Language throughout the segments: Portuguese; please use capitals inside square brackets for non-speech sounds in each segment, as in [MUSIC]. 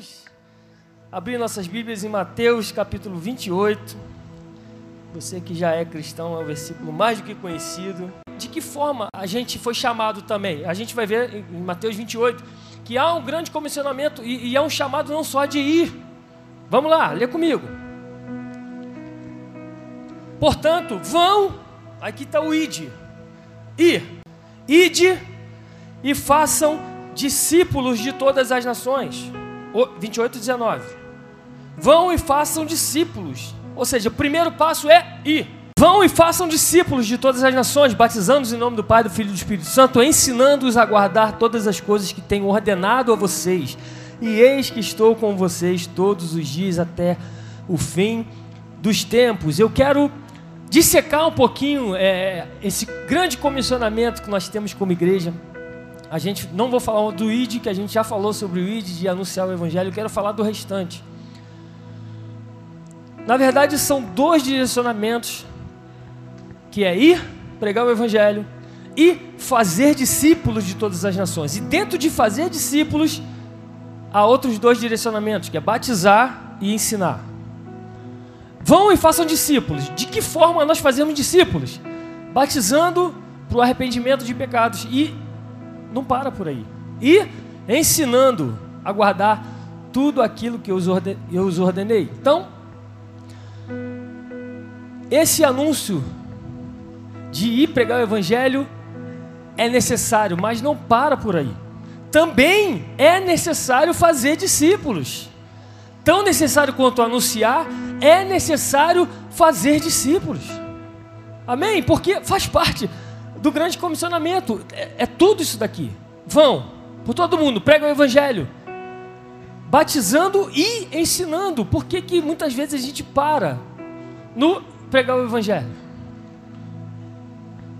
Vamos abrir nossas Bíblias em Mateus capítulo 28. Você que já é cristão, é um versículo mais do que conhecido. De que forma a gente foi chamado também? A gente vai ver em Mateus 28 que há um grande comissionamento e, e é um chamado não só de ir. Vamos lá, lê comigo. Portanto, vão, aqui está o id. Ir, ide e façam discípulos de todas as nações. 28, 19. Vão e façam discípulos. Ou seja, o primeiro passo é ir. Vão e façam discípulos de todas as nações, batizando-os em nome do Pai, do Filho e do Espírito Santo, ensinando-os a guardar todas as coisas que tenho ordenado a vocês. E eis que estou com vocês todos os dias até o fim dos tempos. Eu quero dissecar um pouquinho é, esse grande comissionamento que nós temos como igreja a gente não vou falar do ID, que a gente já falou sobre o ID de anunciar o evangelho, quero falar do restante. Na verdade, são dois direcionamentos, que é ir pregar o evangelho e fazer discípulos de todas as nações. E dentro de fazer discípulos, há outros dois direcionamentos, que é batizar e ensinar. Vão e façam discípulos. De que forma nós fazemos discípulos? Batizando para o arrependimento de pecados e não para por aí. E ensinando a guardar tudo aquilo que eu os ordenei. Então, esse anúncio de ir pregar o evangelho é necessário, mas não para por aí. Também é necessário fazer discípulos. Tão necessário quanto anunciar, é necessário fazer discípulos. Amém? Porque faz parte do grande comissionamento. É, é tudo isso daqui. Vão por todo mundo, pregam o evangelho, batizando e ensinando. Por que, que muitas vezes a gente para no pregar o evangelho?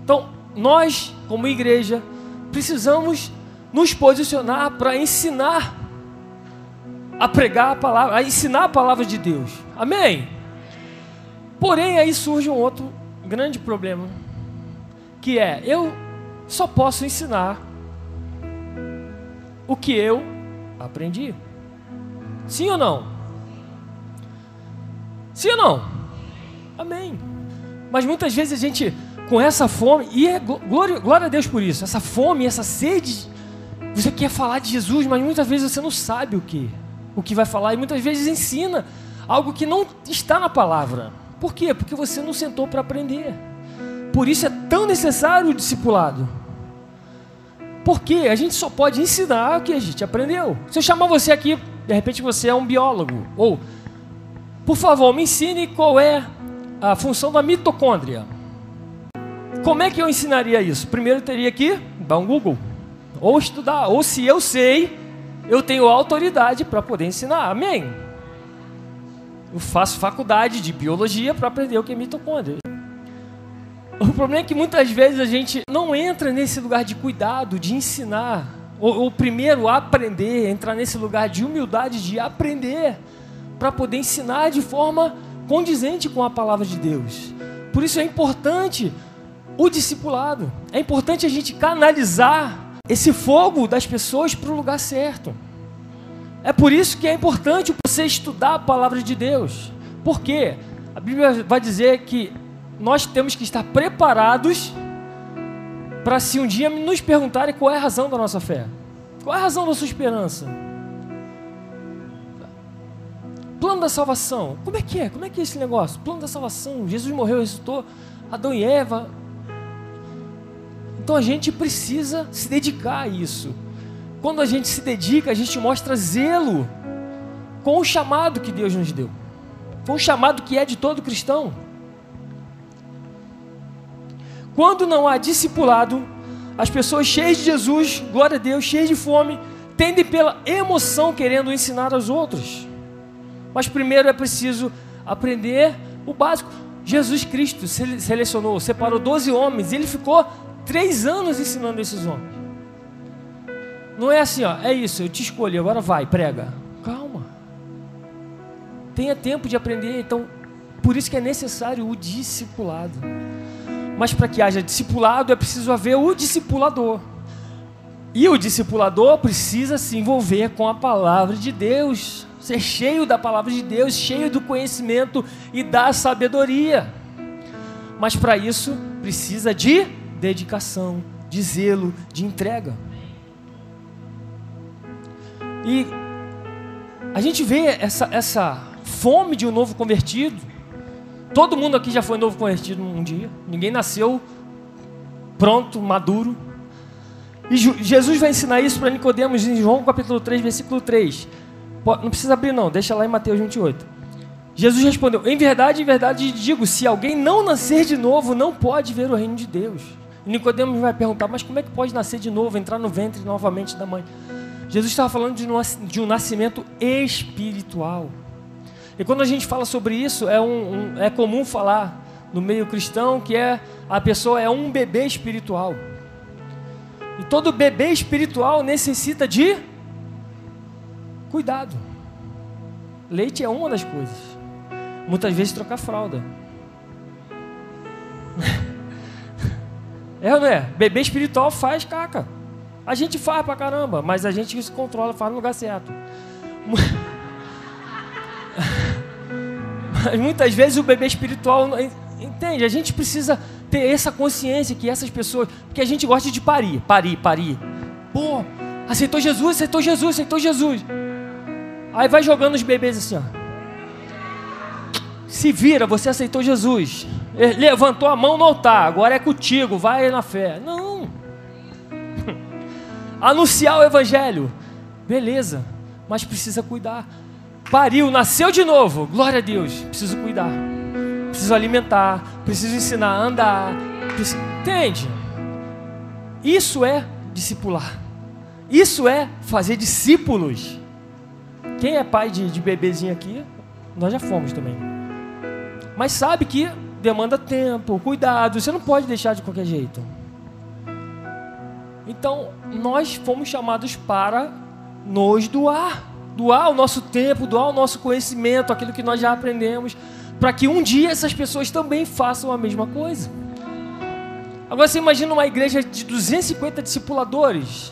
Então, nós, como igreja, precisamos nos posicionar para ensinar a pregar a palavra, a ensinar a palavra de Deus. Amém? Porém, aí surge um outro grande problema que é eu só posso ensinar o que eu aprendi. Sim ou não? Sim ou não? Amém. Mas muitas vezes a gente, com essa fome, e é glória, glória a Deus por isso, essa fome, essa sede, você quer falar de Jesus, mas muitas vezes você não sabe o que, o que vai falar, e muitas vezes ensina algo que não está na palavra. Por quê? Porque você não sentou para aprender. Por isso é tão necessário o discipulado. Porque a gente só pode ensinar o que a gente aprendeu. Se eu chamar você aqui, de repente você é um biólogo. Ou, por favor, me ensine qual é a função da mitocôndria. Como é que eu ensinaria isso? Primeiro eu teria que dar um Google. Ou estudar. Ou se eu sei, eu tenho autoridade para poder ensinar. Amém? Eu faço faculdade de biologia para aprender o que é mitocôndria. O problema é que muitas vezes a gente não entra nesse lugar de cuidado, de ensinar, ou, ou primeiro aprender, entrar nesse lugar de humildade, de aprender, para poder ensinar de forma condizente com a palavra de Deus. Por isso é importante o discipulado, é importante a gente canalizar esse fogo das pessoas para o lugar certo. É por isso que é importante você estudar a palavra de Deus. Por quê? A Bíblia vai dizer que nós temos que estar preparados para se um dia nos perguntarem qual é a razão da nossa fé. Qual é a razão da sua esperança? Plano da salvação. Como é que é? Como é que é esse negócio? Plano da salvação. Jesus morreu, ressuscitou. Adão e Eva. Então a gente precisa se dedicar a isso. Quando a gente se dedica, a gente mostra zelo com o chamado que Deus nos deu. Com o chamado que é de todo cristão. Quando não há discipulado, as pessoas cheias de Jesus, glória a Deus, cheias de fome, tendem pela emoção querendo ensinar aos outros. Mas primeiro é preciso aprender o básico. Jesus Cristo selecionou, separou 12 homens e ele ficou três anos ensinando esses homens. Não é assim, ó, é isso, eu te escolhi, agora vai, prega. Calma. Tenha tempo de aprender, então, por isso que é necessário o discipulado. Mas para que haja discipulado é preciso haver o discipulador. E o discipulador precisa se envolver com a palavra de Deus, ser cheio da palavra de Deus, cheio do conhecimento e da sabedoria. Mas para isso precisa de dedicação, de zelo, de entrega. E a gente vê essa, essa fome de um novo convertido. Todo mundo aqui já foi novo convertido um dia. Ninguém nasceu pronto, maduro. E Jesus vai ensinar isso para Nicodemos em João capítulo 3, versículo 3. Não precisa abrir não, deixa lá em Mateus 28. Jesus respondeu: Em verdade, em verdade digo, se alguém não nascer de novo, não pode ver o reino de Deus. Nicodemos vai perguntar: Mas como é que pode nascer de novo, entrar no ventre novamente da mãe? Jesus estava falando de um nascimento espiritual. E quando a gente fala sobre isso, é, um, um, é comum falar no meio cristão que é a pessoa é um bebê espiritual. E todo bebê espiritual necessita de cuidado. Leite é uma das coisas. Muitas vezes trocar fralda. [LAUGHS] É não é? Bebê espiritual faz caca. A gente faz pra caramba, mas a gente se controla, faz no lugar certo. [LAUGHS] Mas [LAUGHS] muitas vezes o bebê espiritual entende. A gente precisa ter essa consciência que essas pessoas, porque a gente gosta de parir, parir, parir. Pô, aceitou Jesus, aceitou Jesus, aceitou Jesus. Aí vai jogando os bebês assim, ó. Se vira, você aceitou Jesus. Levantou a mão no altar, agora é contigo, vai na fé. Não. [LAUGHS] Anunciar o evangelho. Beleza, mas precisa cuidar. Pariu, nasceu de novo. Glória a Deus. Preciso cuidar. Preciso alimentar, preciso ensinar a andar. Preciso... Entende? Isso é discipular. Isso é fazer discípulos. Quem é pai de, de bebezinho aqui, nós já fomos também. Mas sabe que demanda tempo, cuidado, você não pode deixar de qualquer jeito. Então, nós fomos chamados para nos doar. Doar o nosso tempo, doar o nosso conhecimento, aquilo que nós já aprendemos, para que um dia essas pessoas também façam a mesma coisa. Agora você imagina uma igreja de 250 discipuladores.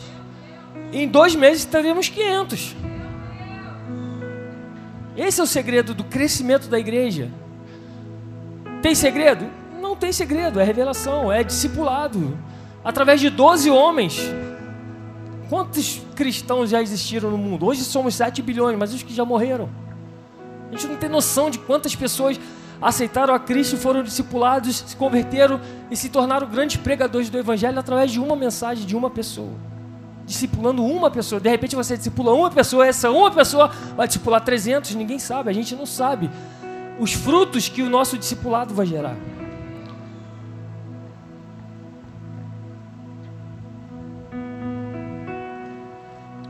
Em dois meses teremos 500. Esse é o segredo do crescimento da igreja. Tem segredo? Não tem segredo, é revelação, é discipulado. Através de 12 homens. Quantos cristãos já existiram no mundo? Hoje somos 7 bilhões, mas os que já morreram. A gente não tem noção de quantas pessoas aceitaram a Cristo, foram discipulados, se converteram e se tornaram grandes pregadores do Evangelho através de uma mensagem de uma pessoa. Discipulando uma pessoa. De repente você discipula uma pessoa, essa uma pessoa vai discipular 300, ninguém sabe, a gente não sabe os frutos que o nosso discipulado vai gerar.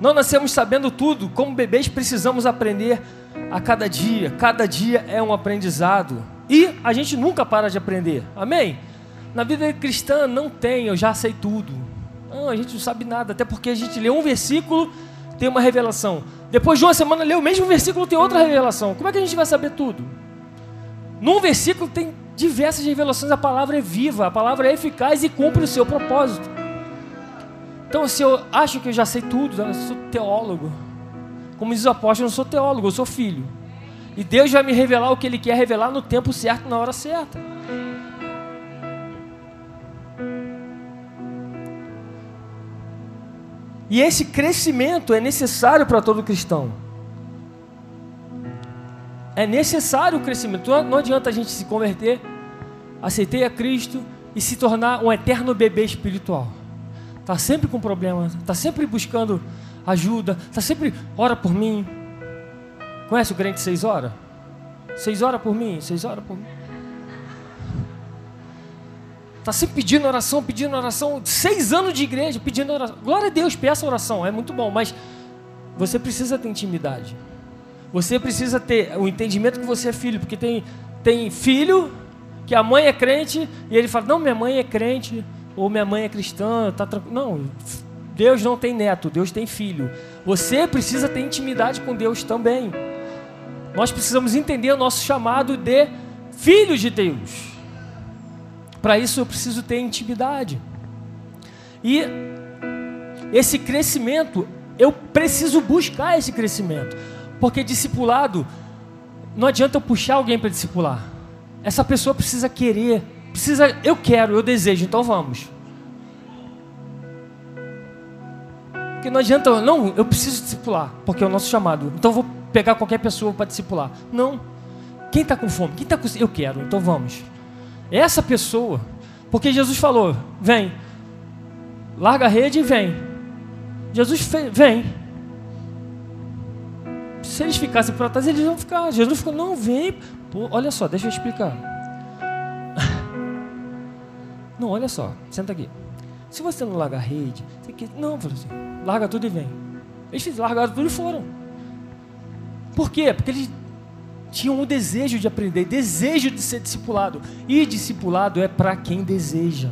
Não nascemos sabendo tudo, como bebês precisamos aprender a cada dia. Cada dia é um aprendizado. E a gente nunca para de aprender. Amém? Na vida cristã não tem, eu já sei tudo. Não, a gente não sabe nada, até porque a gente lê um versículo, tem uma revelação. Depois de uma semana lê o mesmo versículo, tem outra revelação. Como é que a gente vai saber tudo? Num versículo tem diversas revelações, a palavra é viva, a palavra é eficaz e cumpre o seu propósito. Então, se eu acho que eu já sei tudo, eu sou teólogo. Como diz o apóstolo, eu não sou teólogo, eu sou filho. E Deus vai me revelar o que Ele quer revelar no tempo certo, na hora certa. E esse crescimento é necessário para todo cristão. É necessário o crescimento. Não adianta a gente se converter, aceitar a Cristo e se tornar um eterno bebê espiritual. Está sempre com problema, está sempre buscando ajuda, está sempre, ora por mim. Conhece o crente seis horas? Seis horas por mim, seis horas por mim. Está sempre pedindo oração, pedindo oração. Seis anos de igreja pedindo oração. Glória a Deus, peça oração, é muito bom, mas você precisa ter intimidade. Você precisa ter o entendimento que você é filho, porque tem, tem filho que a mãe é crente e ele fala: Não, minha mãe é crente, ou minha mãe é cristã, tá tranquilo. Não, Deus não tem neto, Deus tem filho. Você precisa ter intimidade com Deus também. Nós precisamos entender o nosso chamado de filhos de Deus. Para isso eu preciso ter intimidade. E esse crescimento, eu preciso buscar esse crescimento. Porque discipulado, não adianta eu puxar alguém para discipular. Essa pessoa precisa querer, precisa, eu quero, eu desejo, então vamos. Porque não adianta, não, eu preciso discipular, porque é o nosso chamado. Então vou pegar qualquer pessoa para discipular. Não. Quem está com fome? Quem está com. Eu quero, então vamos. Essa pessoa. Porque Jesus falou: vem. Larga a rede e vem. Jesus fez, vem. Se eles ficassem por trás, eles iam ficar. Jesus falou: não, vem. Pô, olha só, deixa eu explicar. Não, olha só, senta aqui. Se você não larga a rede, você quer... não, falou assim, larga tudo e vem. Eles largaram tudo e foram. Por quê? Porque eles tinham o desejo de aprender, desejo de ser discipulado. E discipulado é para quem deseja.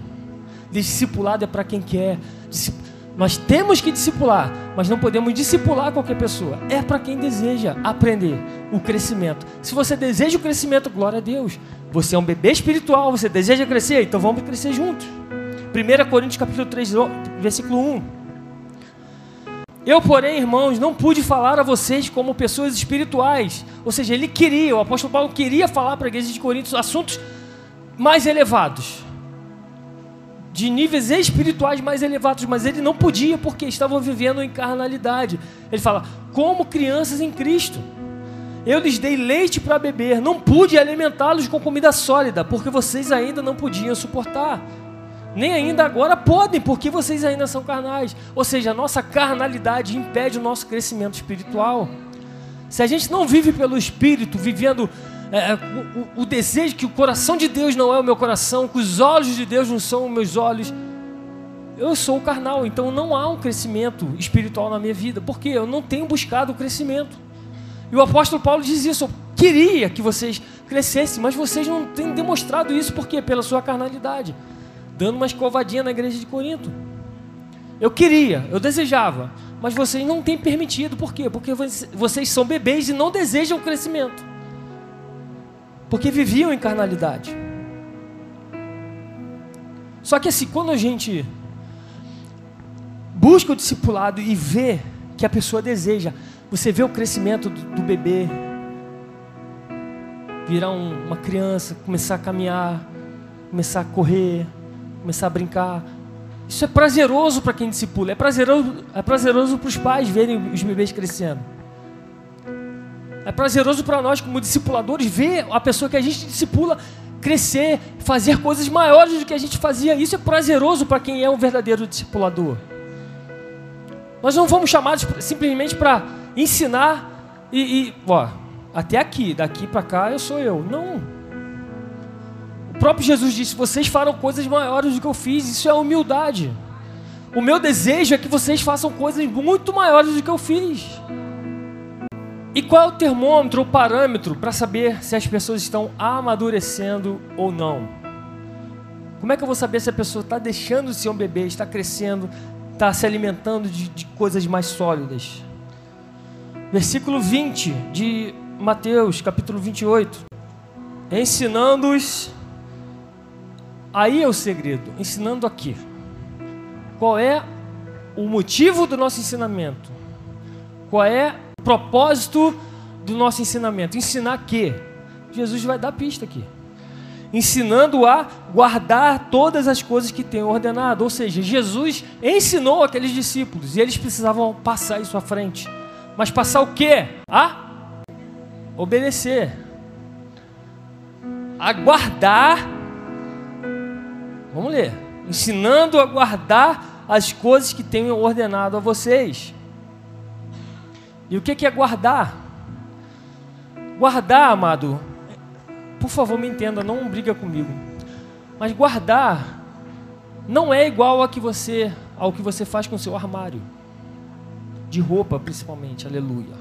Discipulado é para quem quer. Nós temos que discipular, mas não podemos discipular qualquer pessoa. É para quem deseja aprender o crescimento. Se você deseja o crescimento, glória a Deus. Você é um bebê espiritual, você deseja crescer, então vamos crescer juntos. 1 Coríntios capítulo 3, versículo 1. Eu, porém, irmãos, não pude falar a vocês como pessoas espirituais. Ou seja, ele queria, o apóstolo Paulo queria falar para a igreja de Coríntios assuntos mais elevados, de níveis espirituais mais elevados, mas ele não podia porque estavam vivendo em carnalidade. Ele fala, como crianças em Cristo. Eu lhes dei leite para beber, não pude alimentá-los com comida sólida, porque vocês ainda não podiam suportar nem ainda agora podem, porque vocês ainda são carnais. Ou seja, a nossa carnalidade impede o nosso crescimento espiritual. Se a gente não vive pelo Espírito, vivendo é, é, o, o, desejo que o coração de Deus não é o meu coração, que os olhos de Deus não são os meus olhos, eu sou carnal, então não há um crescimento espiritual na minha vida, porque eu não tenho buscado o crescimento. E o apóstolo Paulo diz isso: eu queria que vocês crescessem, mas vocês não têm demonstrado isso, por quê? Pela sua carnalidade dando uma escovadinha na igreja de Corinto. Eu queria, eu desejava, mas vocês não têm permitido. Por quê? Porque vocês são bebês e não desejam o crescimento. Porque viviam em carnalidade. Só que assim, quando a gente busca o discipulado e vê que a pessoa deseja, você vê o crescimento do, do bebê, virar um, uma criança, começar a caminhar, começar a correr, começar a brincar. Isso é prazeroso para quem discipula, é prazeroso, é prazeroso para os pais verem os bebês crescendo. É prazeroso para nós, como discipuladores, ver a pessoa que a gente discipula crescer, fazer coisas maiores do que a gente fazia. Isso é prazeroso para quem é um verdadeiro discipulador. Nós não fomos chamados simplesmente para ensinar e, e, ó, até aqui, daqui para cá eu sou eu. Não. O próprio Jesus disse: Vocês farão coisas maiores do que eu fiz. Isso é humildade. O meu desejo é que vocês façam coisas muito maiores do que eu fiz. E qual é o termômetro, o parâmetro para saber se as pessoas estão amadurecendo ou não? Como é que eu vou saber se a pessoa está deixando de ser um bebê, está crescendo, está se alimentando de, de coisas mais sólidas? Versículo 20 de Mateus, capítulo 28. Ensinando-os Aí é o segredo, ensinando aqui. Qual é o motivo do nosso ensinamento? Qual é propósito do nosso ensinamento? Ensinar que Jesus vai dar pista aqui. Ensinando a guardar todas as coisas que tem ordenado. Ou seja, Jesus ensinou aqueles discípulos e eles precisavam passar isso à frente. Mas passar o quê? A obedecer. A guardar Vamos ler. Ensinando a guardar as coisas que tenho ordenado a vocês. E o que é guardar? Guardar, amado, por favor me entenda, não briga comigo. Mas guardar não é igual a que você, ao que você faz com o seu armário. De roupa, principalmente, aleluia.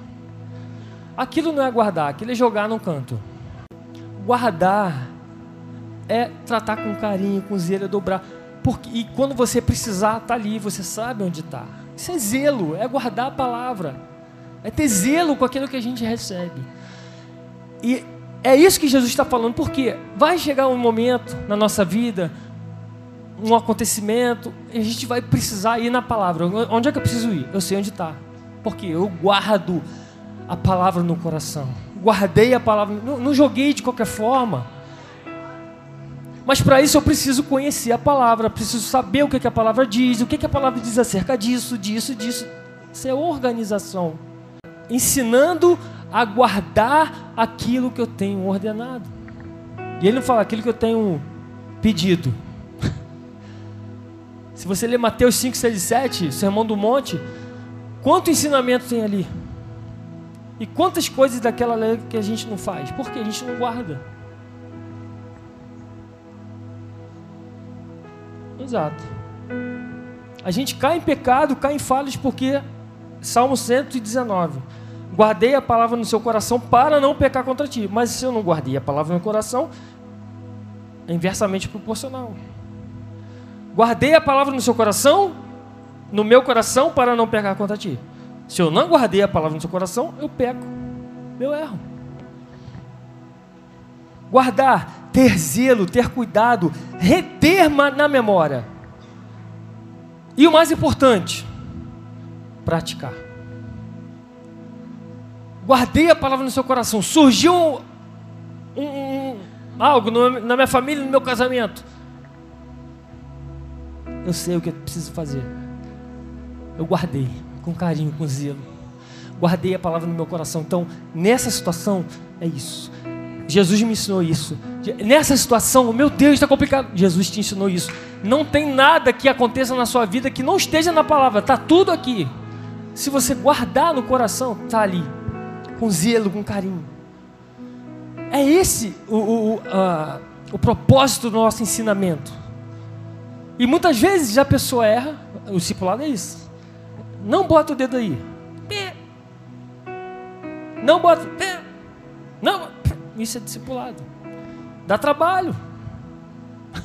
Aquilo não é guardar, aquilo é jogar no canto. Guardar é tratar com carinho, com zelo, é dobrar. Porque, e quando você precisar, está ali, você sabe onde está. Isso é zelo, é guardar a palavra. É ter zelo com aquilo que a gente recebe. E é isso que Jesus está falando, porque vai chegar um momento na nossa vida um acontecimento, a gente vai precisar ir na palavra. Onde é que eu preciso ir? Eu sei onde está. Porque eu guardo a palavra no coração. Guardei a palavra, não, joguei de qualquer forma. Mas para isso eu preciso conhecer a palavra, preciso saber o que, que a palavra diz, o que, que a palavra diz acerca disso, disso, disso. Isso é organização. Ensinando a guardar aquilo que eu tenho ordenado. E ele não fala aquilo que eu tenho pedido. [LAUGHS] Se você ler Mateus 5, 6 e 7, Sermão do Monte, quanto ensinamento tem ali? E quantas coisas daquela lei que a gente não faz? Porque a gente não guarda. Exato. A gente cai em pecado, cai em falhas porque Salmo 119. Guardei a palavra no seu coração para não pecar contra ti. Mas se eu não guardei a palavra no coração, é inversamente proporcional. Guardei a palavra no seu coração, no meu coração, para não pecar contra ti. Se eu não guardei a palavra no seu coração, eu peco. Eu erro. Guardar, ter zelo, ter cuidado, reter na memória. E o mais importante, praticar. Guardei a palavra no seu coração. Surgiu um, um, algo no, na minha família, no meu casamento. Eu sei o que eu preciso fazer. Eu guardei com carinho, com zelo. Guardei a palavra no meu coração. Então, nessa situação, é isso. Jesus me ensinou isso. Nessa situação, meu Deus, está complicado. Jesus te ensinou isso. Não tem nada que aconteça na sua vida que não esteja na palavra. Está tudo aqui. Se você guardar no coração, está ali. Com zelo, com carinho. É esse o, o, o, o propósito do nosso ensinamento. E muitas vezes a pessoa erra. O discipulado é isso. Não bota o dedo aí. Não bota. Não. Isso é discipulado. Dá trabalho. [LAUGHS]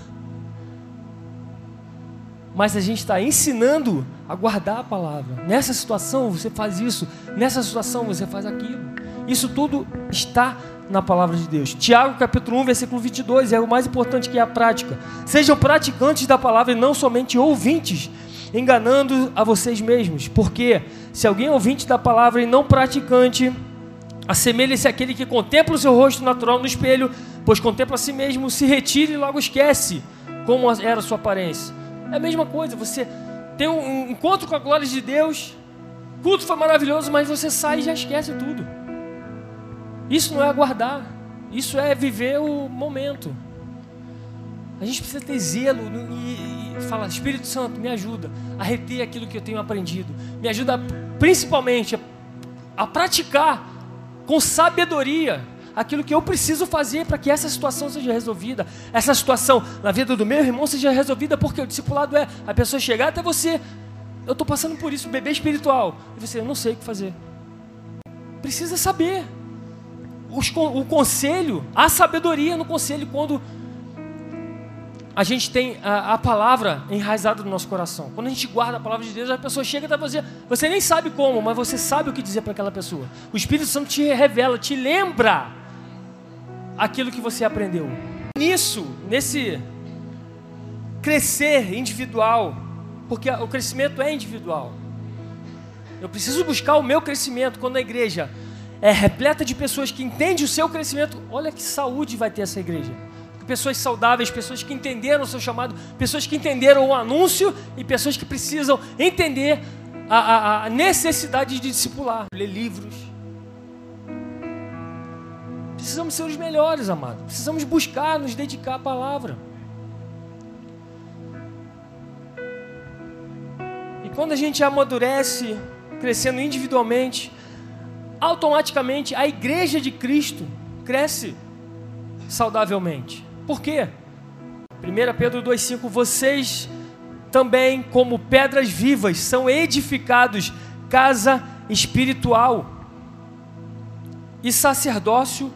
Mas a gente está ensinando a guardar a palavra. Nessa situação você faz isso, nessa situação você faz aquilo. Isso tudo está na palavra de Deus. Tiago capítulo 1, versículo 22, é o mais importante que é a prática. Sejam praticantes da palavra e não somente ouvintes, enganando a vocês mesmos. Porque se alguém é ouvinte da palavra e não praticante, assemelha-se àquele que contempla o seu rosto natural no espelho, pois contempla a si mesmo, se retira e logo esquece como era a sua aparência. É a mesma coisa, você tem um encontro com a glória de Deus, culto foi maravilhoso, mas você sai e já esquece tudo. Isso não é aguardar, isso é viver o momento. A gente precisa ter zelo e, e falar: Espírito Santo, me ajuda a reter aquilo que eu tenho aprendido. Me ajuda principalmente a, a praticar com sabedoria aquilo que eu preciso fazer para que essa situação seja resolvida. Essa situação na vida do meu irmão seja resolvida, porque o discipulado é a pessoa chegar até você. Eu estou passando por isso, bebê espiritual. E você, eu não sei o que fazer. Precisa saber. Os, o conselho, a sabedoria no conselho quando a gente tem a, a, palavra enraizada no nosso coração. Quando a gente guarda a palavra de Deus, a pessoa chega até você, você nem sabe como, mas você sabe o que dizer para aquela pessoa. O Espírito Santo te revela, te lembra aquilo que você aprendeu. Nisso, nesse crescer individual, porque o crescimento é individual. Eu preciso buscar o meu crescimento quando a igreja é repleta de pessoas que entendem o seu crescimento. Olha que saúde vai ter essa igreja pessoas saudáveis, pessoas que entenderam o seu chamado, pessoas que entenderam o anúncio e pessoas que precisam entender a, a, a necessidade de discipular, ler livros. Precisamos ser os melhores, amado. Precisamos buscar, nos dedicar à palavra. E quando a gente amadurece, crescendo individualmente, automaticamente a igreja de Cristo cresce saudavelmente. Por quê? 1 Pedro 2,5: Vocês também, como pedras vivas, são edificados casa espiritual e sacerdócio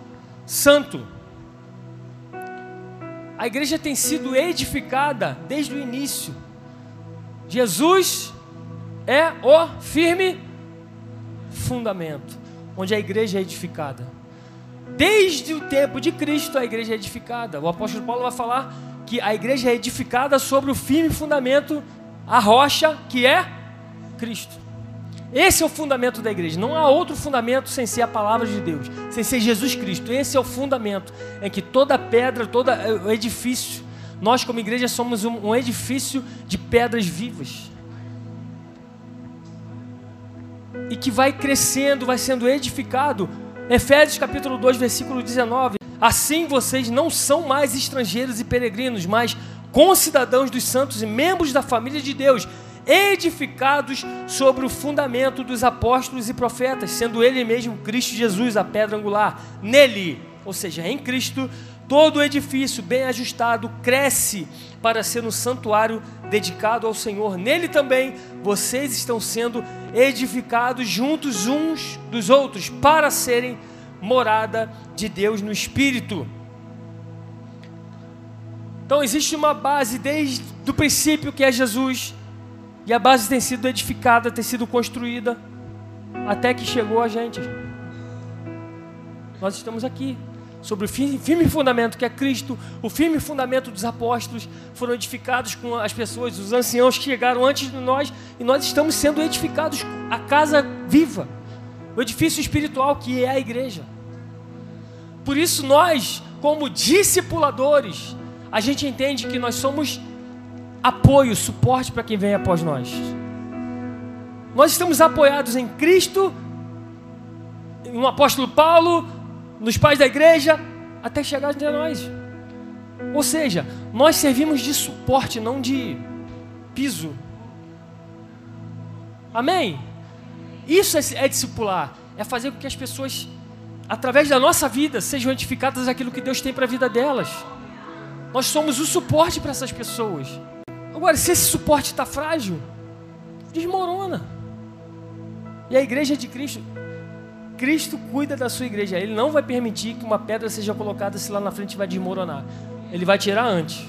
santo. A igreja tem sido edificada desde o início. Jesus é o firme fundamento onde a igreja é edificada. Desde o tempo de Cristo a igreja é edificada. O apóstolo Paulo vai falar que a igreja é edificada sobre o firme fundamento, a rocha que é Cristo. Esse é o fundamento da igreja. Não há outro fundamento sem ser a palavra de Deus, sem ser Jesus Cristo. Esse é o fundamento em que toda pedra, todo é, edifício, nós como igreja somos um edifício de pedras vivas. E que vai crescendo, vai sendo edificado. Efésios capítulo 2, versículo 19. Assim vocês não são mais estrangeiros e peregrinos, mas concidadãos dos santos e membros da família de Deus edificados sobre o fundamento dos apóstolos e profetas, sendo Ele mesmo Cristo Jesus a pedra angular. Nele, ou seja, em Cristo, todo o edifício bem ajustado cresce para ser um santuário dedicado ao Senhor. Nele também vocês estão sendo edificados juntos uns dos outros para serem morada de Deus no Espírito. Então existe uma base desde o princípio que é Jesus, e a base tem sido edificada, tem sido construída, até que chegou a gente. Nós estamos aqui, sobre o firme fundamento que é Cristo, o firme fundamento dos apóstolos, foram edificados com as pessoas, os anciãos que chegaram antes de nós, e nós estamos sendo edificados a casa viva, o edifício espiritual que é a igreja. Por isso, nós, como discipuladores, a gente entende que nós somos apoio, suporte para quem vem após nós. Nós estamos apoiados em Cristo, no apóstolo Paulo, nos pais da igreja, até chegar até nós. Ou seja, nós servimos de suporte, não de piso. Amém? Isso é, é discipular, é fazer com que as pessoas, através da nossa vida, sejam edificadas aquilo que Deus tem para a vida delas. Nós somos o suporte para essas pessoas. Agora, se esse suporte está frágil, desmorona. E a igreja de Cristo, Cristo cuida da sua igreja. Ele não vai permitir que uma pedra seja colocada se lá na frente vai desmoronar. Ele vai tirar antes.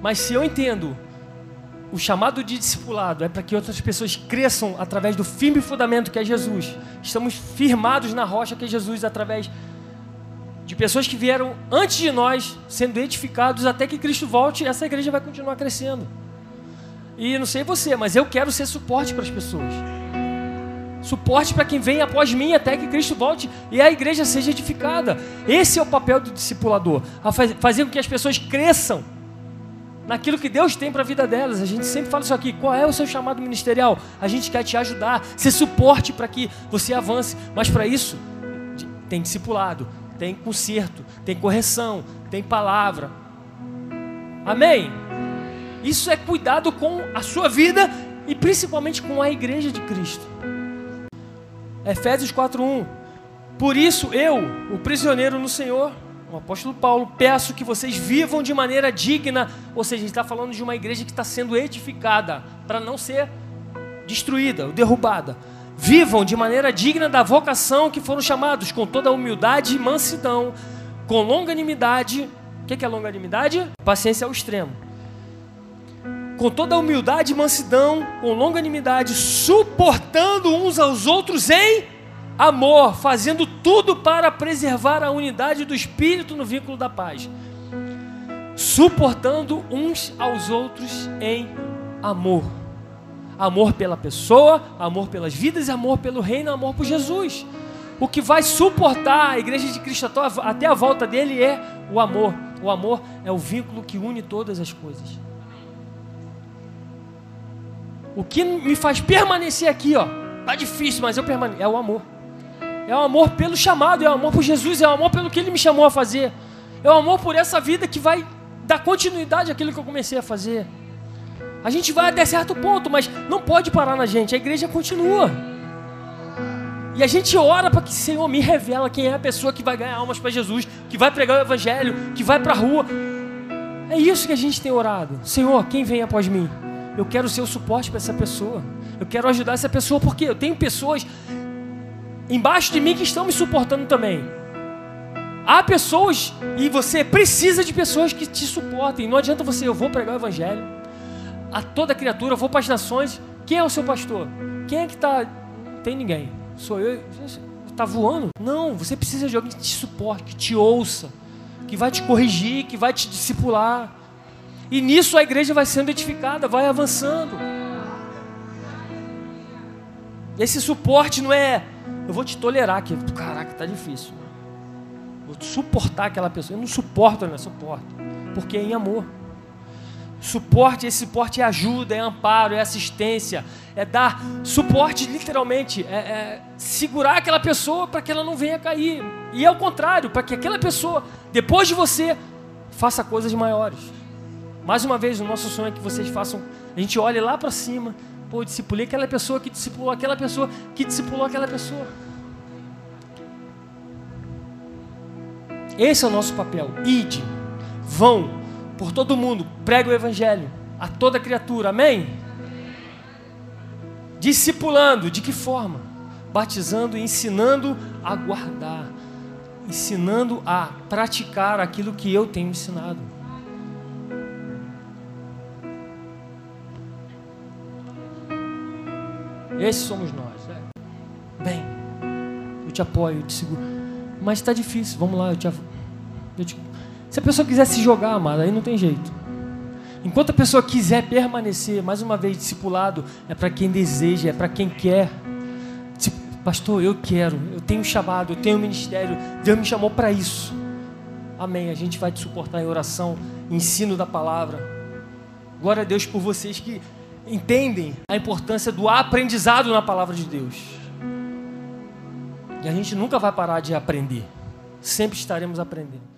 Mas se eu entendo o chamado de discipulado é para que outras pessoas cresçam através do firme fundamento que é Jesus. Estamos firmados na rocha que é Jesus através de pessoas que vieram antes de nós, sendo edificados até que Cristo volte, essa igreja vai continuar crescendo. E não sei você, mas eu quero ser suporte para as pessoas. Suporte para quem vem após mim até que Cristo volte e a igreja seja edificada. Esse é o papel do discipulador, fazer com que as pessoas cresçam naquilo que Deus tem para a vida delas. A gente sempre fala isso aqui. Qual é o seu chamado ministerial? A gente quer te ajudar, ser suporte para que você avance. Mas para isso, tem discipulado, tem conserto, tem correção, tem palavra. Amém? Isso é cuidado com a sua vida e principalmente com a igreja de Cristo. Efésios 4:1. Por isso eu, o prisioneiro no Senhor, o apóstolo Paulo, peço que vocês vivam de maneira digna, ou seja, ele está falando de uma igreja que está sendo edificada para não ser destruída ou derrubada Vivam de maneira digna da vocação que foram chamados, com toda humildade e mansidão, com longanimidade. O que é longanimidade? Paciência ao extremo. Com toda humildade e mansidão, com longanimidade, suportando uns aos outros em amor, fazendo tudo para preservar a unidade do espírito no vínculo da paz. Suportando uns aos outros em amor amor pela pessoa, amor pelas vidas, amor pelo reino, amor por Jesus. O que vai suportar a igreja de Cristo até a volta dele é o amor. O amor é o vínculo que une todas as coisas. O que me faz permanecer aqui, ó, tá difícil, mas eu permaneço, é o amor. É o amor pelo chamado, é o amor por Jesus, é o amor pelo que ele me chamou a fazer. É o amor por essa vida que vai dar continuidade àquilo que eu comecei a fazer. A gente vai até certo ponto, mas não pode parar na gente. A igreja continua. E a gente ora para que o Senhor me revela quem é a pessoa que vai ganhar almas para Jesus, que vai pregar o evangelho, que vai para a rua. É isso que a gente tem orado. Senhor, quem vem após mim? Eu quero ser o suporte para essa pessoa. Eu quero ajudar essa pessoa porque eu tenho pessoas embaixo de mim que estão me suportando também. Há pessoas e você precisa de pessoas que te suportem. Não adianta você, eu vou pregar o evangelho a toda criatura, vou para as nações. Quem é o seu pastor? Quem é que está? Tem ninguém. Sou eu. tá voando? Não, você precisa de alguém que te suporte, que te ouça, que vai te corrigir, que vai te discipular. E nisso a igreja vai sendo edificada, vai avançando. Esse suporte não é, eu vou te tolerar aqui. Caraca, tá difícil. Vou suportar aquela pessoa. Eu não suporto, não é suporto. Porque é em amor. Suporte, esse suporte é ajuda, é amparo, é assistência, é dar suporte literalmente, é, é segurar aquela pessoa para que ela não venha cair. E ao contrário, para que aquela pessoa, depois de você, faça coisas maiores. Mais uma vez, o nosso sonho é que vocês façam, a gente olhe lá para cima, pô, discipulei aquela pessoa que discipulou aquela pessoa que discipulou aquela pessoa. Esse é o nosso papel. Ide, vão, por todo mundo, prega o evangelho a toda criatura, amém? Discipulando, de que forma? Batizando e ensinando a guardar, ensinando a praticar aquilo que eu tenho ensinado. Esses somos nós. Né? Bem, eu te apoio, eu te seguro. Mas está difícil, vamos lá, eu te, eu te se a pessoa quiser se jogar, amada, aí não tem jeito. Enquanto a pessoa quiser permanecer, mais uma vez, discipulado, é para quem deseja, é para quem quer. Pastor, eu quero, eu tenho um chamado, eu tenho um ministério, Deus me chamou para isso. Amém. A gente vai te suportar em oração, ensino da palavra. Glória a Deus por vocês que entendem a importância do aprendizado na palavra de Deus. E a gente nunca vai parar de aprender. Sempre estaremos aprendendo.